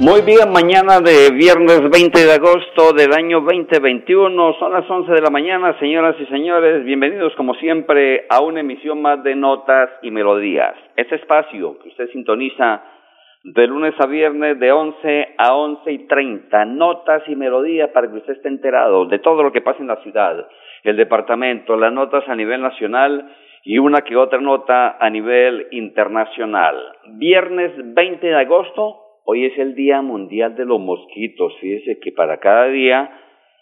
Muy bien, mañana de viernes 20 de agosto del año 2021, son las 11 de la mañana, señoras y señores, bienvenidos como siempre a una emisión más de Notas y Melodías. Este espacio que usted sintoniza de lunes a viernes de 11 a 11 y 30, notas y melodías para que usted esté enterado de todo lo que pasa en la ciudad, el departamento, las notas a nivel nacional y una que otra nota a nivel internacional. Viernes 20 de agosto, Hoy es el Día Mundial de los Mosquitos. Fíjese que para cada día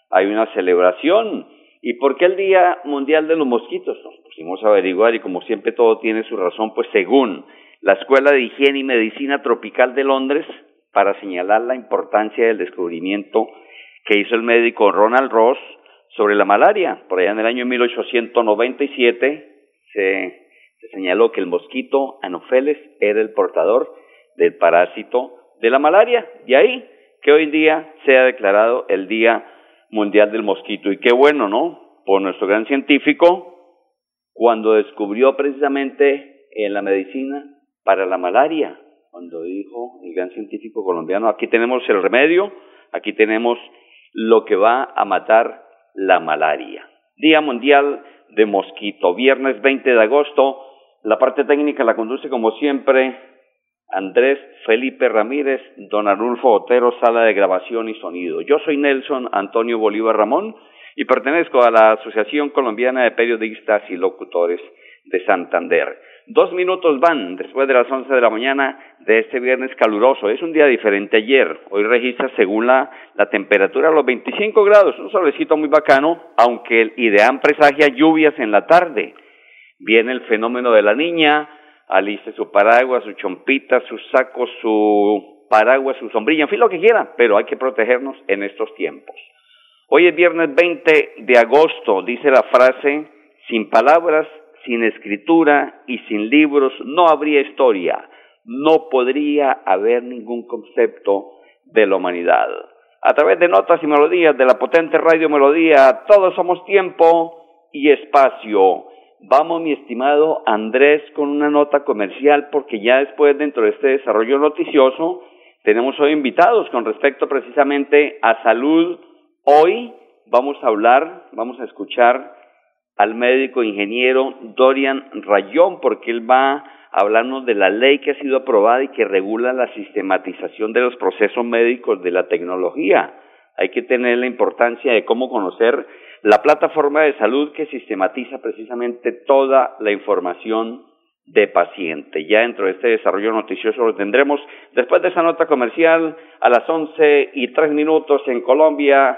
hay una celebración. ¿Y por qué el Día Mundial de los Mosquitos? Nos pusimos a averiguar y como siempre todo tiene su razón, pues según la Escuela de Higiene y Medicina Tropical de Londres, para señalar la importancia del descubrimiento que hizo el médico Ronald Ross sobre la malaria. Por allá en el año 1897 se, se señaló que el mosquito Anopheles era el portador del parásito de la malaria. Y ahí que hoy en día sea declarado el Día Mundial del Mosquito. Y qué bueno, ¿no? Por nuestro gran científico, cuando descubrió precisamente en la medicina para la malaria, cuando dijo el gran científico colombiano, aquí tenemos el remedio, aquí tenemos lo que va a matar la malaria. Día Mundial de Mosquito, viernes 20 de agosto. La parte técnica la conduce como siempre Andrés Felipe Ramírez, Don Arnulfo Otero, sala de grabación y sonido. Yo soy Nelson Antonio Bolívar Ramón y pertenezco a la Asociación Colombiana de Periodistas y Locutores de Santander. Dos minutos van después de las once de la mañana de este viernes caluroso. Es un día diferente ayer. Hoy registra según la, la temperatura los 25 grados, un solecito muy bacano, aunque el IDEAM presagia lluvias en la tarde. Viene el fenómeno de la niña, aliste su paraguas, su chompita, su saco, su paraguas, su sombrilla, en fin, lo que quiera, pero hay que protegernos en estos tiempos. Hoy es viernes 20 de agosto, dice la frase, sin palabras, sin escritura y sin libros no habría historia, no podría haber ningún concepto de la humanidad. A través de notas y melodías de la potente radio Melodía, todos somos tiempo y espacio. Vamos, mi estimado Andrés, con una nota comercial, porque ya después, dentro de este desarrollo noticioso, tenemos hoy invitados con respecto precisamente a salud. Hoy vamos a hablar, vamos a escuchar al médico ingeniero Dorian Rayón, porque él va a hablarnos de la ley que ha sido aprobada y que regula la sistematización de los procesos médicos de la tecnología. Hay que tener la importancia de cómo conocer la plataforma de salud que sistematiza precisamente toda la información de paciente. Ya dentro de este desarrollo noticioso lo tendremos después de esa nota comercial a las once y tres minutos en Colombia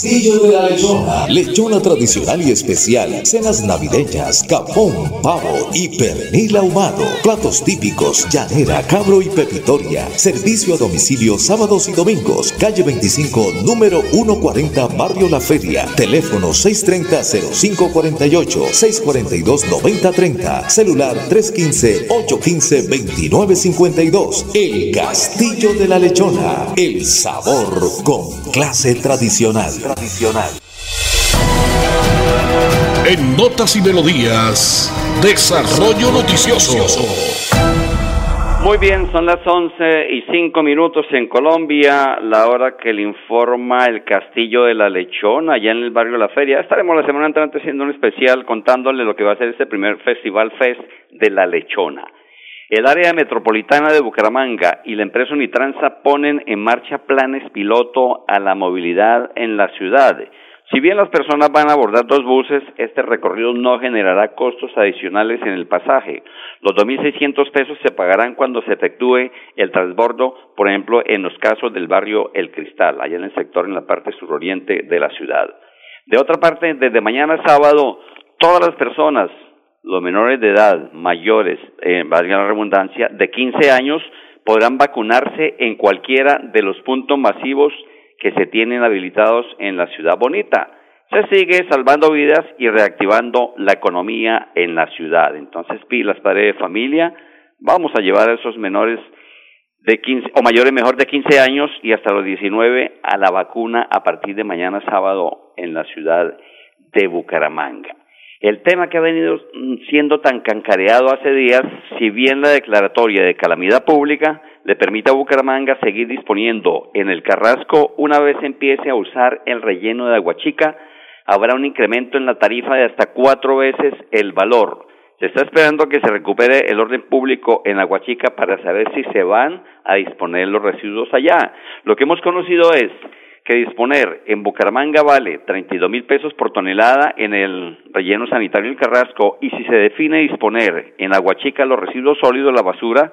Castillo de la Lechona. Lechona tradicional y especial. Cenas navideñas, capón, pavo y pernil ahumado. Platos típicos, llanera, cabro y pepitoria. Servicio a domicilio sábados y domingos. Calle 25, número 140, Barrio La Feria. Teléfono 630-0548, 642-9030. Celular 315-815-2952. El Castillo de la Lechona. El sabor con clase tradicional tradicional. En Notas y Melodías, Desarrollo Noticioso. Muy bien, son las once y cinco minutos en Colombia, la hora que le informa el Castillo de la Lechona, allá en el barrio de la Feria. Estaremos la semana entrante haciendo un especial contándole lo que va a ser este primer Festival Fest de la Lechona. El área metropolitana de Bucaramanga y la empresa Unitransa ponen en marcha planes piloto a la movilidad en la ciudad. Si bien las personas van a abordar dos buses, este recorrido no generará costos adicionales en el pasaje. Los 2.600 pesos se pagarán cuando se efectúe el transbordo, por ejemplo, en los casos del barrio El Cristal, allá en el sector en la parte suroriente de la ciudad. De otra parte, desde mañana sábado, todas las personas, los menores de edad, mayores, eh, valga la redundancia, de 15 años, podrán vacunarse en cualquiera de los puntos masivos que se tienen habilitados en la ciudad bonita. Se sigue salvando vidas y reactivando la economía en la ciudad. Entonces, pilas, padres de familia, vamos a llevar a esos menores de 15, o mayores mejor de 15 años y hasta los 19 a la vacuna a partir de mañana sábado en la ciudad de Bucaramanga. El tema que ha venido siendo tan cancareado hace días, si bien la declaratoria de calamidad pública le permite a Bucaramanga seguir disponiendo en el Carrasco una vez empiece a usar el relleno de Aguachica, habrá un incremento en la tarifa de hasta cuatro veces el valor. Se está esperando que se recupere el orden público en Aguachica para saber si se van a disponer los residuos allá. Lo que hemos conocido es que disponer en Bucaramanga vale 32 mil pesos por tonelada en el relleno sanitario del Carrasco y si se define disponer en Aguachica los residuos sólidos, la basura,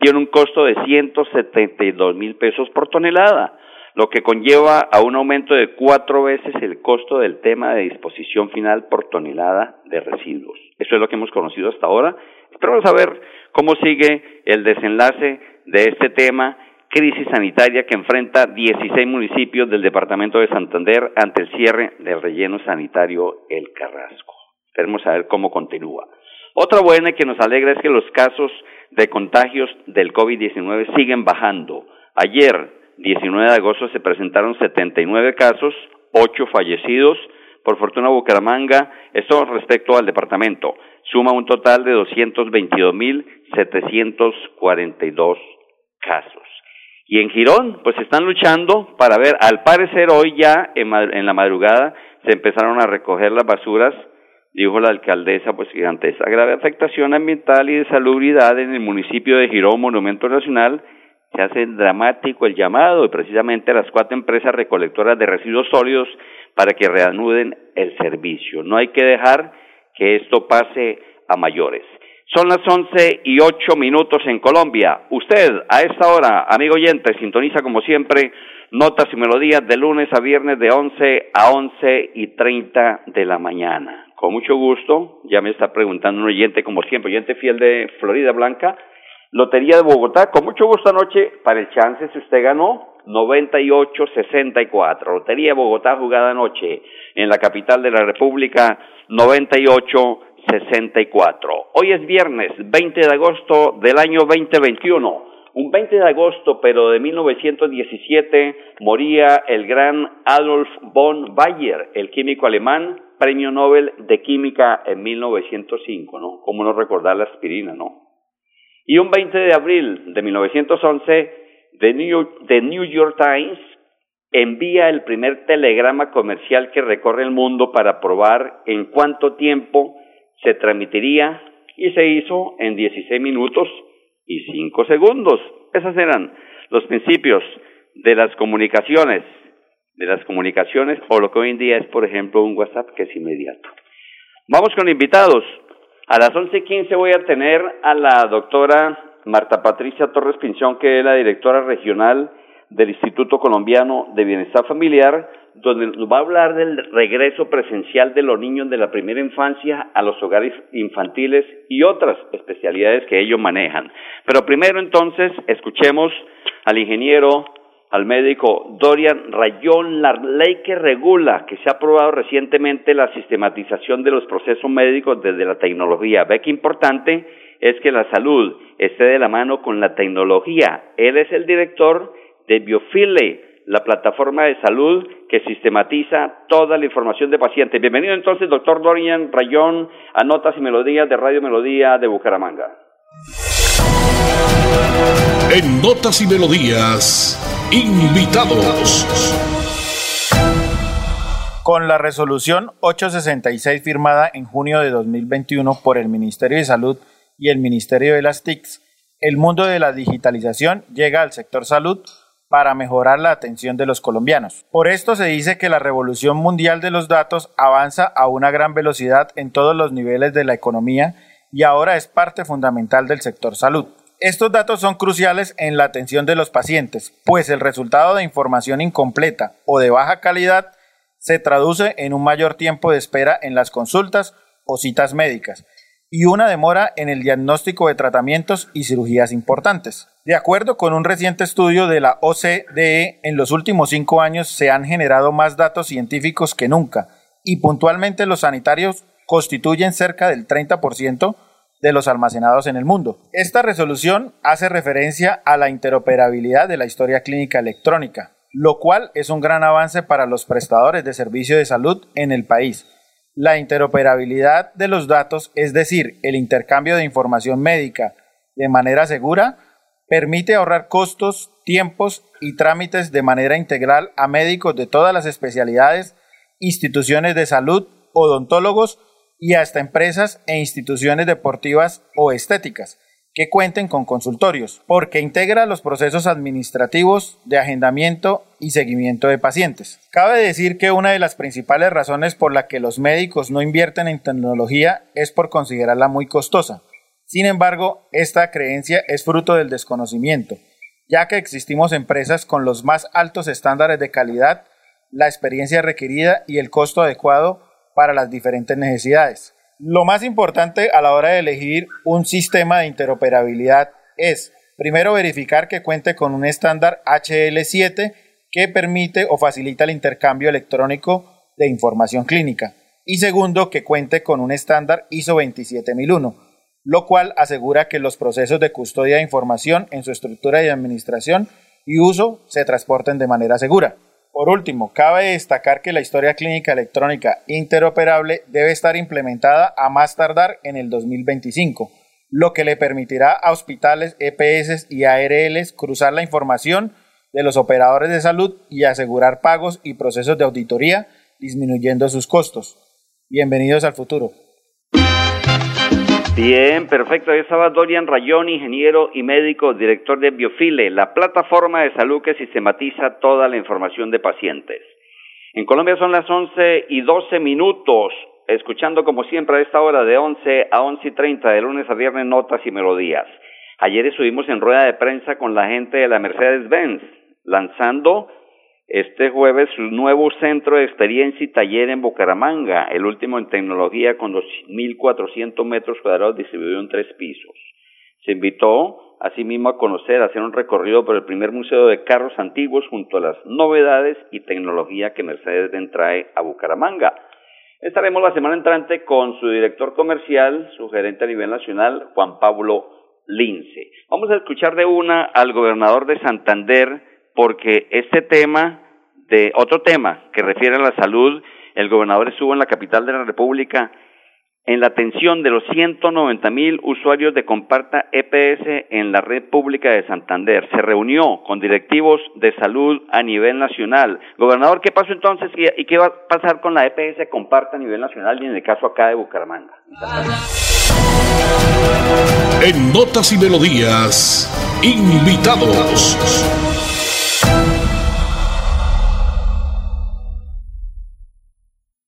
tiene un costo de 172 mil pesos por tonelada, lo que conlleva a un aumento de cuatro veces el costo del tema de disposición final por tonelada de residuos. Eso es lo que hemos conocido hasta ahora. Esperamos saber cómo sigue el desenlace de este tema, crisis sanitaria que enfrenta 16 municipios del departamento de Santander ante el cierre del relleno sanitario El Carrasco. Esperemos saber cómo continúa. Otra buena que nos alegra es que los casos de contagios del COVID-19 siguen bajando. Ayer, 19 de agosto, se presentaron 79 casos, 8 fallecidos. Por fortuna, Bucaramanga, esto respecto al departamento, suma un total de 222.742 casos. Y en Girón, pues están luchando para ver, al parecer hoy ya en, la madrugada se empezaron a recoger las basuras dijo la alcaldesa, pues que ante esa grave afectación ambiental y de salubridad en el municipio de Girón, Monumento Nacional, se hace dramático el llamado y precisamente las cuatro empresas recolectoras de residuos sólidos para que reanuden el servicio. No hay que dejar que esto pase a mayores. Son las once y ocho minutos en Colombia. Usted, a esta hora, amigo oyente, sintoniza como siempre notas y melodías de lunes a viernes de once a once y treinta de la mañana con mucho gusto, ya me está preguntando un oyente, como siempre, oyente fiel de Florida Blanca, Lotería de Bogotá, con mucho gusto anoche, para el chance, si usted ganó, 98-64. Lotería de Bogotá jugada anoche en la capital de la República, 98-64. Hoy es viernes, 20 de agosto del año 2021. Un 20 de agosto, pero de 1917, moría el gran Adolf von Bayer, el químico alemán, premio Nobel de Química en 1905, ¿no? ¿Cómo no recordar la aspirina, no? Y un 20 de abril de 1911, The New, The New York Times envía el primer telegrama comercial que recorre el mundo para probar en cuánto tiempo se transmitiría y se hizo en 16 minutos y 5 segundos. Esos eran los principios de las comunicaciones de las comunicaciones o lo que hoy en día es, por ejemplo, un WhatsApp que es inmediato. Vamos con invitados. A las 11.15 voy a tener a la doctora Marta Patricia Torres Pinchón, que es la directora regional del Instituto Colombiano de Bienestar Familiar, donde nos va a hablar del regreso presencial de los niños de la primera infancia a los hogares infantiles y otras especialidades que ellos manejan. Pero primero entonces escuchemos al ingeniero al médico Dorian Rayón, la ley que regula, que se ha aprobado recientemente la sistematización de los procesos médicos desde la tecnología. Ve que importante es que la salud esté de la mano con la tecnología. Él es el director de Biofile, la plataforma de salud que sistematiza toda la información de pacientes. Bienvenido entonces, doctor Dorian Rayón, a Notas y Melodías de Radio Melodía de Bucaramanga. En Notas y Melodías, invitados. Con la resolución 866 firmada en junio de 2021 por el Ministerio de Salud y el Ministerio de las TICs, el mundo de la digitalización llega al sector salud para mejorar la atención de los colombianos. Por esto se dice que la revolución mundial de los datos avanza a una gran velocidad en todos los niveles de la economía y ahora es parte fundamental del sector salud. Estos datos son cruciales en la atención de los pacientes, pues el resultado de información incompleta o de baja calidad se traduce en un mayor tiempo de espera en las consultas o citas médicas, y una demora en el diagnóstico de tratamientos y cirugías importantes. De acuerdo con un reciente estudio de la OCDE, en los últimos cinco años se han generado más datos científicos que nunca y puntualmente los sanitarios constituyen cerca del 30% de los almacenados en el mundo. Esta resolución hace referencia a la interoperabilidad de la historia clínica electrónica, lo cual es un gran avance para los prestadores de servicio de salud en el país la interoperabilidad de los datos, es decir, el intercambio de información médica de manera segura, permite ahorrar costos, tiempos y trámites de manera integral a médicos de todas las especialidades, instituciones de salud, odontólogos y hasta empresas e instituciones deportivas o estéticas que cuenten con consultorios, porque integra los procesos administrativos de agendamiento y seguimiento de pacientes. Cabe decir que una de las principales razones por la que los médicos no invierten en tecnología es por considerarla muy costosa. Sin embargo, esta creencia es fruto del desconocimiento, ya que existimos empresas con los más altos estándares de calidad, la experiencia requerida y el costo adecuado para las diferentes necesidades. Lo más importante a la hora de elegir un sistema de interoperabilidad es, primero, verificar que cuente con un estándar HL7 que permite o facilita el intercambio electrónico de información clínica. Y segundo, que cuente con un estándar ISO 27001, lo cual asegura que los procesos de custodia de información en su estructura de administración y uso se transporten de manera segura. Por último, cabe destacar que la historia clínica electrónica interoperable debe estar implementada a más tardar en el 2025, lo que le permitirá a hospitales, EPS y ARLs cruzar la información de los operadores de salud y asegurar pagos y procesos de auditoría, disminuyendo sus costos. Bienvenidos al futuro. Bien, perfecto. Ahí estaba Dorian Rayón, ingeniero y médico, director de Biofile, la plataforma de salud que sistematiza toda la información de pacientes. En Colombia son las 11 y 12 minutos, escuchando como siempre a esta hora de 11 a 11 y 30, de lunes a viernes, notas y melodías. Ayer estuvimos en rueda de prensa con la gente de la Mercedes-Benz, lanzando este jueves su nuevo centro de experiencia y taller en Bucaramanga, el último en tecnología con 2.400 metros cuadrados distribuido en tres pisos. Se invitó asimismo a conocer, a hacer un recorrido por el primer museo de carros antiguos junto a las novedades y tecnología que Mercedes-Benz trae a Bucaramanga. Estaremos la semana entrante con su director comercial, su gerente a nivel nacional, Juan Pablo Lince. Vamos a escuchar de una al gobernador de Santander, porque este tema, de otro tema que refiere a la salud, el gobernador estuvo en la capital de la República en la atención de los 190 mil usuarios de Comparta EPS en la red pública de Santander. Se reunió con directivos de salud a nivel nacional. Gobernador, ¿qué pasó entonces y, qué va a pasar con la EPS Comparta a nivel nacional y en el caso acá de Bucaramanga? En Notas y Melodías, invitados.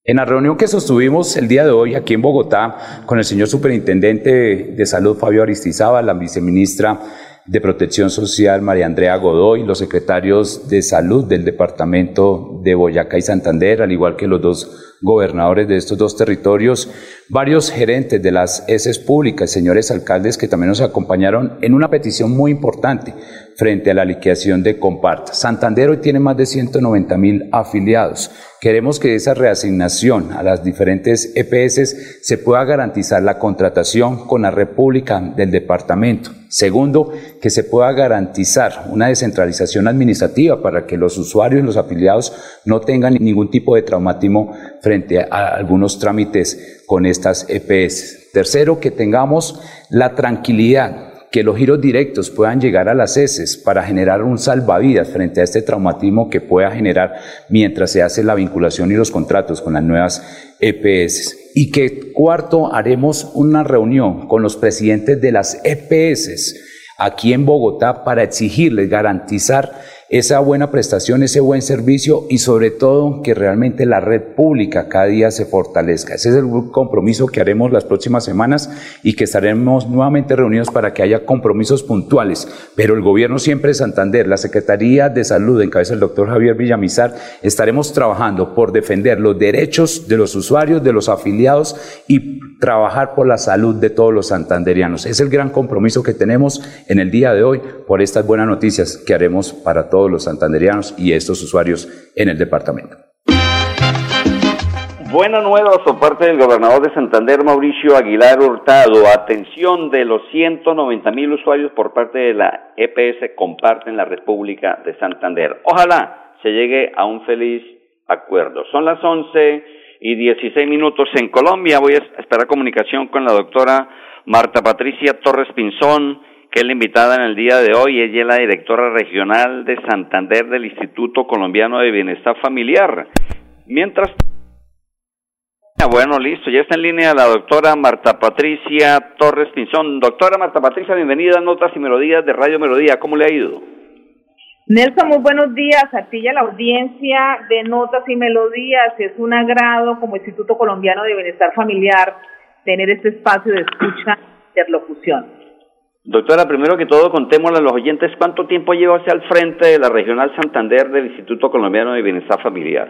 En la reunión que sostuvimos el día de hoy aquí en Bogotá con el señor Superintendente de Salud Fabio Aristizábal, la viceministra de Protección Social María Andrea Godoy, los secretarios de Salud del Departamento de Boyacá y Santander, al igual que los dos gobernadores de estos dos territorios, varios gerentes de las ESES públicas, señores alcaldes que también nos acompañaron en una petición muy importante frente a la liquidación de Comparta. Santander hoy tiene más de 190 mil afiliados. Queremos que esa reasignación a las diferentes EPS se pueda garantizar la contratación con la República del departamento Segundo, que se pueda garantizar una descentralización administrativa para que los usuarios y los afiliados no tengan ningún tipo de traumatismo frente a algunos trámites con estas EPS. Tercero, que tengamos la tranquilidad que los giros directos puedan llegar a las heces para generar un salvavidas frente a este traumatismo que pueda generar mientras se hace la vinculación y los contratos con las nuevas EPS. Y que cuarto, haremos una reunión con los presidentes de las EPS aquí en Bogotá para exigirles garantizar esa buena prestación, ese buen servicio y sobre todo que realmente la red pública cada día se fortalezca. Ese es el compromiso que haremos las próximas semanas y que estaremos nuevamente reunidos para que haya compromisos puntuales. Pero el gobierno siempre de Santander, la Secretaría de Salud en cabeza del doctor Javier Villamizar, estaremos trabajando por defender los derechos de los usuarios, de los afiliados y trabajar por la salud de todos los santanderianos. Es el gran compromiso que tenemos en el día de hoy por estas buenas noticias que haremos para todos los santanderianos y estos usuarios en el departamento. Buena nueva por parte del gobernador de Santander, Mauricio Aguilar Hurtado. Atención de los 190 mil usuarios por parte de la EPS comparten la República de Santander. Ojalá se llegue a un feliz acuerdo. Son las 11 y 16 minutos en Colombia. Voy a esperar comunicación con la doctora Marta Patricia Torres Pinzón, que es la invitada en el día de hoy. Ella es la directora regional de Santander del Instituto Colombiano de Bienestar Familiar. Mientras bueno, listo, ya está en línea la doctora Marta Patricia Torres Pinzón. Doctora Marta Patricia, bienvenida a Notas y Melodías de Radio Melodía. ¿Cómo le ha ido? Nelson, muy buenos días a ti la audiencia de Notas y Melodías. Es un agrado como Instituto Colombiano de Bienestar Familiar tener este espacio de escucha interlocución. Doctora, primero que todo, contémosle a los oyentes cuánto tiempo lleva hacia el frente de la Regional Santander del Instituto Colombiano de Bienestar Familiar.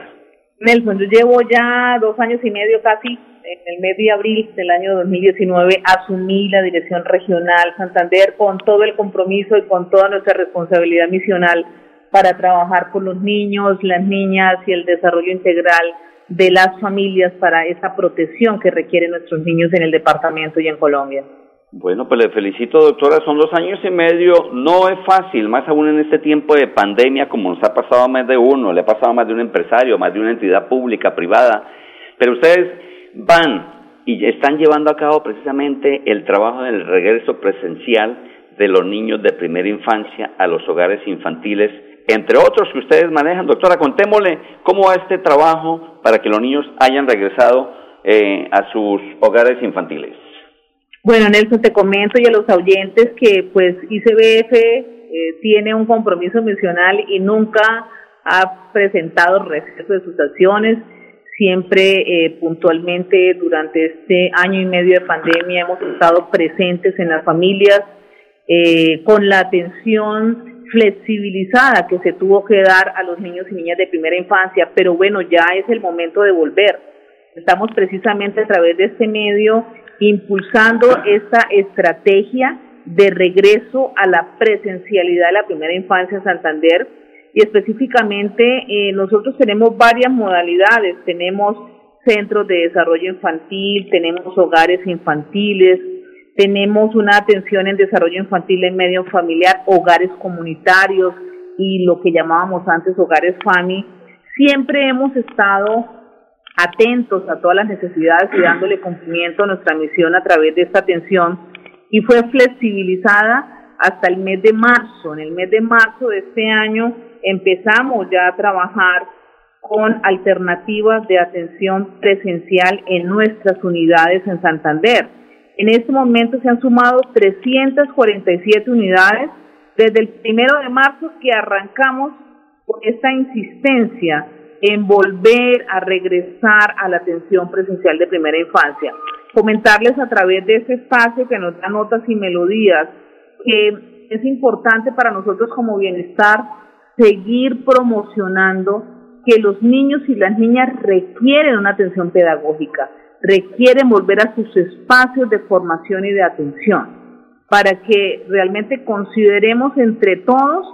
Nelson, yo llevo ya dos años y medio casi, en el mes de abril del año 2019 asumí la Dirección Regional Santander con todo el compromiso y con toda nuestra responsabilidad misional para trabajar por los niños, las niñas y el desarrollo integral de las familias para esa protección que requieren nuestros niños en el departamento y en Colombia. Bueno, pues le felicito, doctora. Son dos años y medio. No es fácil, más aún en este tiempo de pandemia, como nos ha pasado a más de uno, le ha pasado a más de un empresario, más de una entidad pública, privada. Pero ustedes van y están llevando a cabo precisamente el trabajo del regreso presencial de los niños de primera infancia a los hogares infantiles, entre otros que ustedes manejan. Doctora, contémosle cómo va este trabajo para que los niños hayan regresado eh, a sus hogares infantiles. Bueno, Nelson, te comento y a los oyentes que pues ICBF eh, tiene un compromiso misional y nunca ha presentado receso de sus acciones. Siempre eh, puntualmente durante este año y medio de pandemia hemos estado presentes en las familias eh, con la atención flexibilizada que se tuvo que dar a los niños y niñas de primera infancia, pero bueno, ya es el momento de volver. Estamos precisamente a través de este medio impulsando esta estrategia de regreso a la presencialidad de la primera infancia en Santander y específicamente eh, nosotros tenemos varias modalidades, tenemos centros de desarrollo infantil, tenemos hogares infantiles, tenemos una atención en desarrollo infantil en medio familiar, hogares comunitarios y lo que llamábamos antes hogares FAMI. Siempre hemos estado atentos a todas las necesidades y dándole cumplimiento a nuestra misión a través de esta atención y fue flexibilizada hasta el mes de marzo. En el mes de marzo de este año empezamos ya a trabajar con alternativas de atención presencial en nuestras unidades en Santander. En este momento se han sumado 347 unidades desde el primero de marzo que arrancamos con esta insistencia en volver a regresar a la atención presencial de primera infancia. Comentarles a través de ese espacio que nos da notas y melodías que es importante para nosotros como bienestar seguir promocionando que los niños y las niñas requieren una atención pedagógica, requieren volver a sus espacios de formación y de atención, para que realmente consideremos entre todos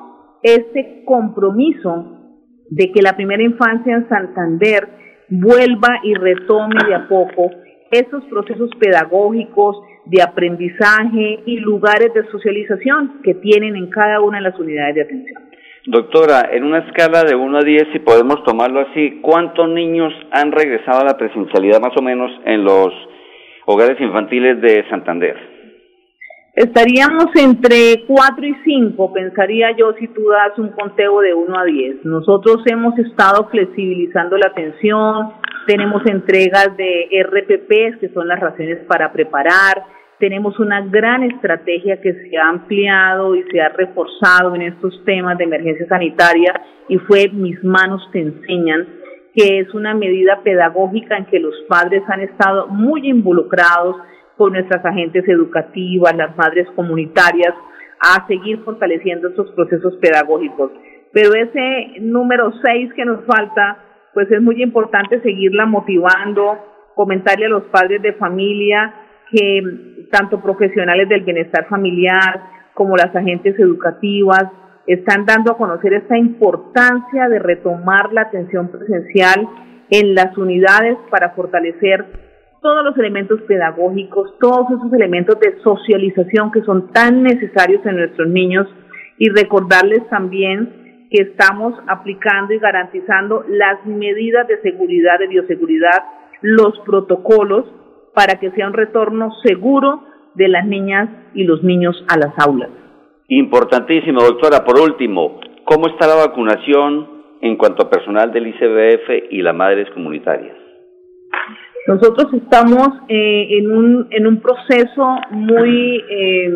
este compromiso de que la primera infancia en Santander vuelva y retome de a poco esos procesos pedagógicos de aprendizaje y lugares de socialización que tienen en cada una de las unidades de atención. Doctora, en una escala de 1 a 10, si podemos tomarlo así, ¿cuántos niños han regresado a la presencialidad más o menos en los hogares infantiles de Santander? Estaríamos entre 4 y 5, pensaría yo, si tú das un conteo de 1 a 10. Nosotros hemos estado flexibilizando la atención, tenemos entregas de RPPs, que son las raciones para preparar, tenemos una gran estrategia que se ha ampliado y se ha reforzado en estos temas de emergencia sanitaria y fue Mis manos te enseñan, que es una medida pedagógica en que los padres han estado muy involucrados con nuestras agentes educativas, las madres comunitarias, a seguir fortaleciendo estos procesos pedagógicos. Pero ese número seis que nos falta, pues es muy importante seguirla motivando, comentarle a los padres de familia que tanto profesionales del bienestar familiar como las agentes educativas están dando a conocer esta importancia de retomar la atención presencial en las unidades para fortalecer todos los elementos pedagógicos, todos esos elementos de socialización que son tan necesarios en nuestros niños y recordarles también que estamos aplicando y garantizando las medidas de seguridad, de bioseguridad, los protocolos para que sea un retorno seguro de las niñas y los niños a las aulas. Importantísimo, doctora. Por último, ¿cómo está la vacunación en cuanto a personal del ICBF y las madres comunitarias? Nosotros estamos eh, en, un, en un proceso muy eh,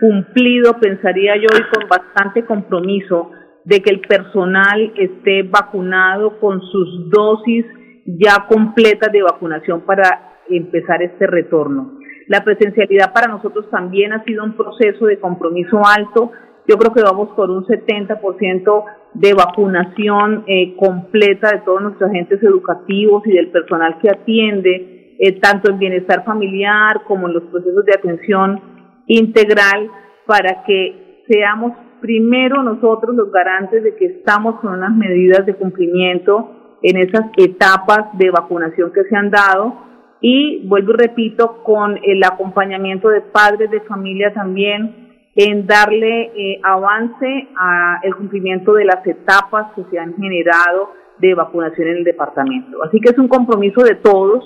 cumplido, pensaría yo, y con bastante compromiso de que el personal esté vacunado con sus dosis ya completas de vacunación para empezar este retorno. La presencialidad para nosotros también ha sido un proceso de compromiso alto. Yo creo que vamos por un 70% de vacunación eh, completa de todos nuestros agentes educativos y del personal que atiende, eh, tanto en bienestar familiar como en los procesos de atención integral, para que seamos primero nosotros los garantes de que estamos con unas medidas de cumplimiento en esas etapas de vacunación que se han dado. Y vuelvo y repito con el acompañamiento de padres de familia también en darle eh, avance al cumplimiento de las etapas que se han generado de vacunación en el departamento. Así que es un compromiso de todos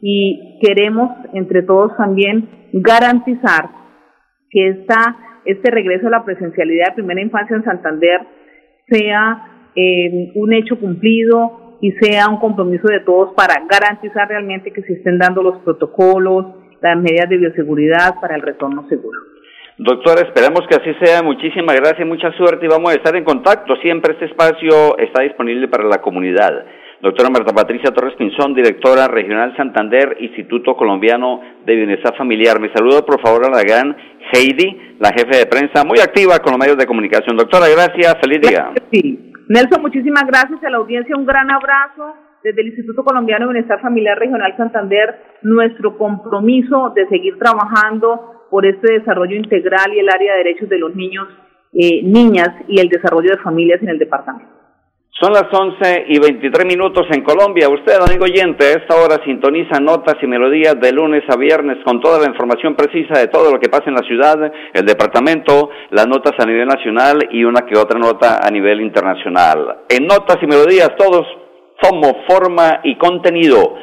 y queremos entre todos también garantizar que esta, este regreso a la presencialidad de primera infancia en Santander sea eh, un hecho cumplido y sea un compromiso de todos para garantizar realmente que se estén dando los protocolos, las medidas de bioseguridad para el retorno seguro. Doctora, esperamos que así sea. Muchísimas gracias, mucha suerte y vamos a estar en contacto. Siempre este espacio está disponible para la comunidad. Doctora Marta Patricia Torres Pinzón, directora regional Santander, Instituto Colombiano de Bienestar Familiar. Me saludo por favor a la gran Heidi, la jefe de prensa, muy activa con los medios de comunicación. Doctora, gracias, feliz día. Sí. Nelson, muchísimas gracias a la audiencia, un gran abrazo desde el Instituto Colombiano de Bienestar Familiar Regional Santander, nuestro compromiso de seguir trabajando por este desarrollo integral y el área de derechos de los niños, eh, niñas y el desarrollo de familias en el departamento. Son las 11 y 23 minutos en Colombia. Usted, amigo oyente, a esta hora sintoniza notas y melodías de lunes a viernes con toda la información precisa de todo lo que pasa en la ciudad, el departamento, las notas a nivel nacional y una que otra nota a nivel internacional. En notas y melodías todos somos forma y contenido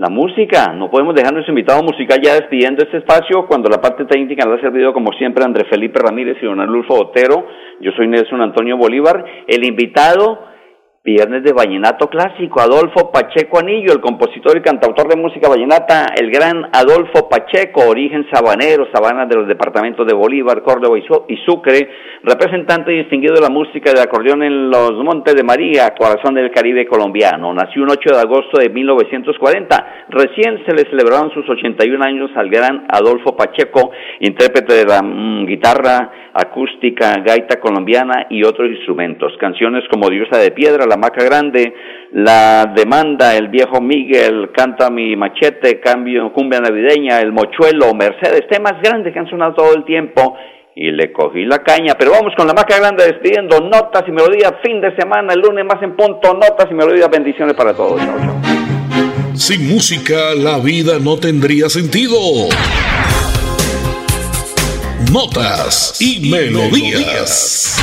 la música. No podemos dejar nuestro invitado musical ya despidiendo este espacio cuando la parte técnica nos ha servido como siempre André Felipe Ramírez y Don Arnulfo Otero. Yo soy Nelson Antonio Bolívar. El invitado Viernes de Vallenato Clásico, Adolfo Pacheco Anillo, el compositor y cantautor de música vallenata, el gran Adolfo Pacheco, origen sabanero, sabana de los departamentos de Bolívar, Córdoba y Sucre, representante distinguido de la música de acordeón en los Montes de María, corazón del Caribe colombiano. Nació un 8 de agosto de 1940. Recién se le celebraron sus 81 años al gran Adolfo Pacheco, intérprete de la mm, guitarra acústica, gaita colombiana y otros instrumentos. Canciones como Diosa de Piedra, La Maca Grande, La Demanda, El Viejo Miguel, Canta mi Machete, Cambio, Cumbia Navideña, El Mochuelo, Mercedes, temas grandes que han sonado todo el tiempo y le cogí la caña. Pero vamos con la maca grande despidiendo notas y melodías. Fin de semana, el lunes más en punto. Notas y melodías. Bendiciones para todos. Chao, chao. Sin música la vida no tendría sentido. Notas y, melodías.